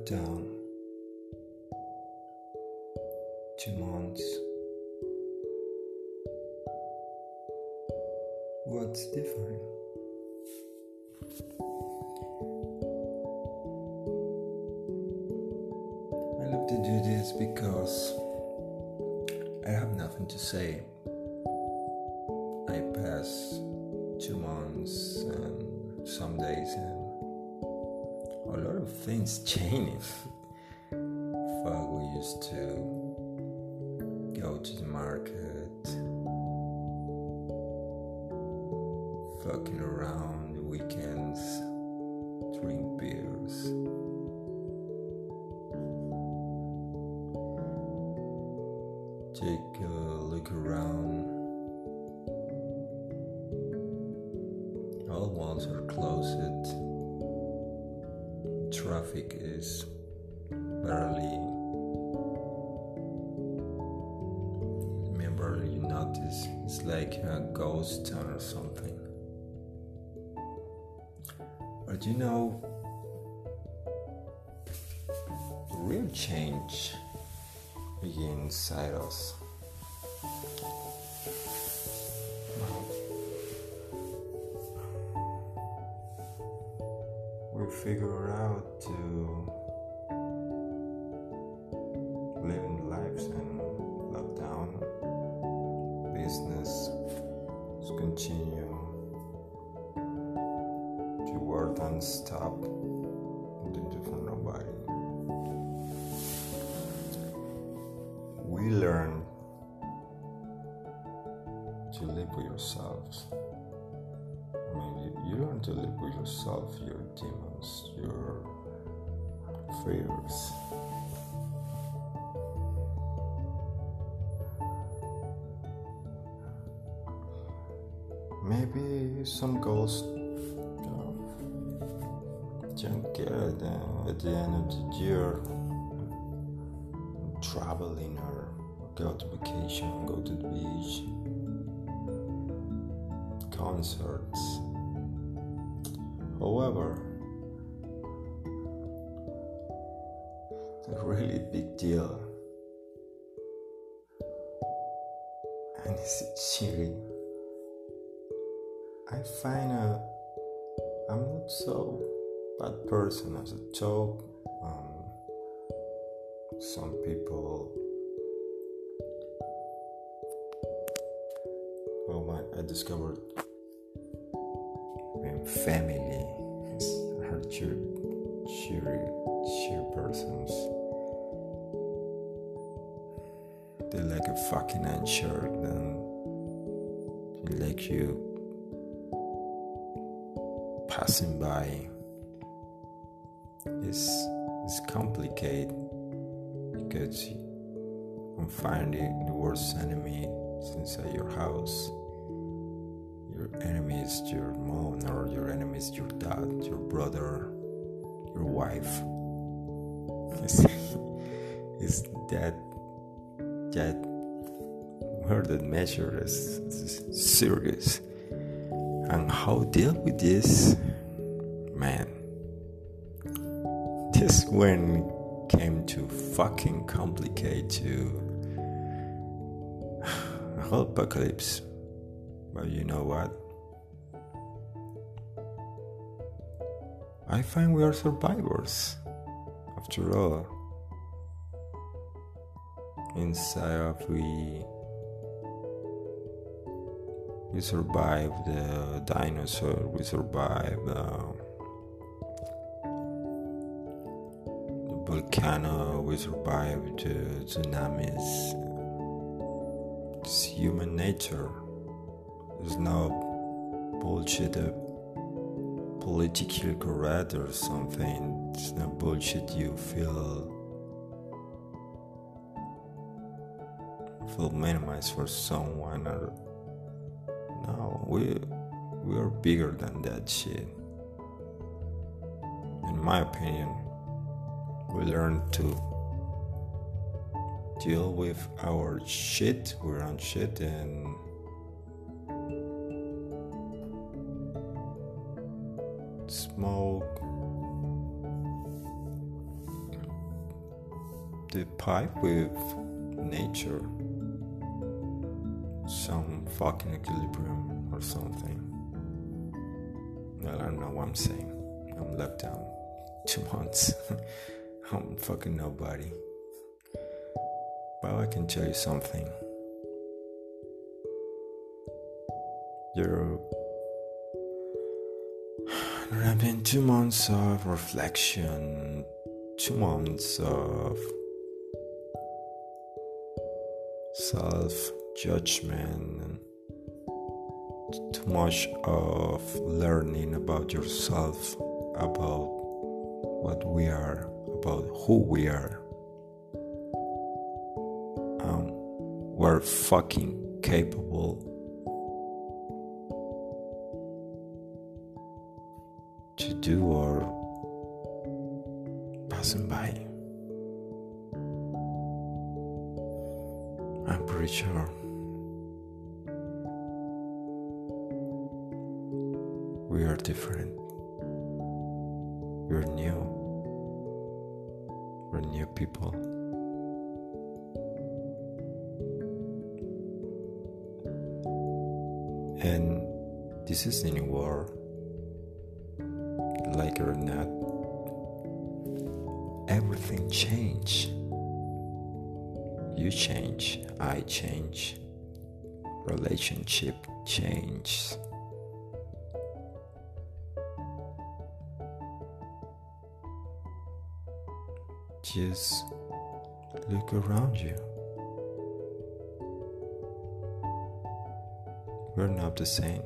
lockdown. Two months. What's different? I love to do this because I have nothing to say. I pass two months and some days and a lot of things changing. Fuck, we used to go to the market, fucking around the weekends, drink beers. Take a look around. All walls are closed. Traffic is barely. Remember, you notice it's like a ghost town or something. But you know, real change begins inside us. We figure out to living lives in lockdown, business to continue to work and stop didn't for nobody. We learn to live with yourselves. You, learn to live with yourself, your demons, your fears. Maybe some goals you don't get uh, at the end of the year. Traveling or go to vacation, go to the beach, concerts. However, it's a really big deal. And it's cheering. I find a I'm not so bad person as a joke. Um, some people oh my, I discovered family cheer cheery cheer persons. They're like a fucking and they like you passing by It's, is complicated because you can find the, the worst enemy inside your house. Your enemy is your mom, or your enemy is your dad, your brother, your wife. Is is that that murder measure is, is serious? And how deal with this, man? This when came to fucking complicate to apocalypse. But you know what? I find we are survivors. After all, inside of we we survived the dinosaur. We survived uh, the volcano. We survived the tsunamis. It's human nature. There's no bullshit of political correct or something. It's no bullshit you feel feel minimized for someone or no, we we are bigger than that shit. In my opinion, we learn to deal with our shit, we're on shit, and smoke, the pipe with nature, some fucking equilibrium or something. I don't know what I'm saying. I'm locked down two months. I'm fucking nobody. But I can tell you something. There, there have been two months of reflection, two months of self judgment, too much of learning about yourself, about what we are, about who we are. Um, we're fucking capable to do or passing by. I'm pretty sure. We are different. We're new. We're new people. And this is the new Like it or not, everything change. You change, I change, relationship changes. Just look around you. We're not the same.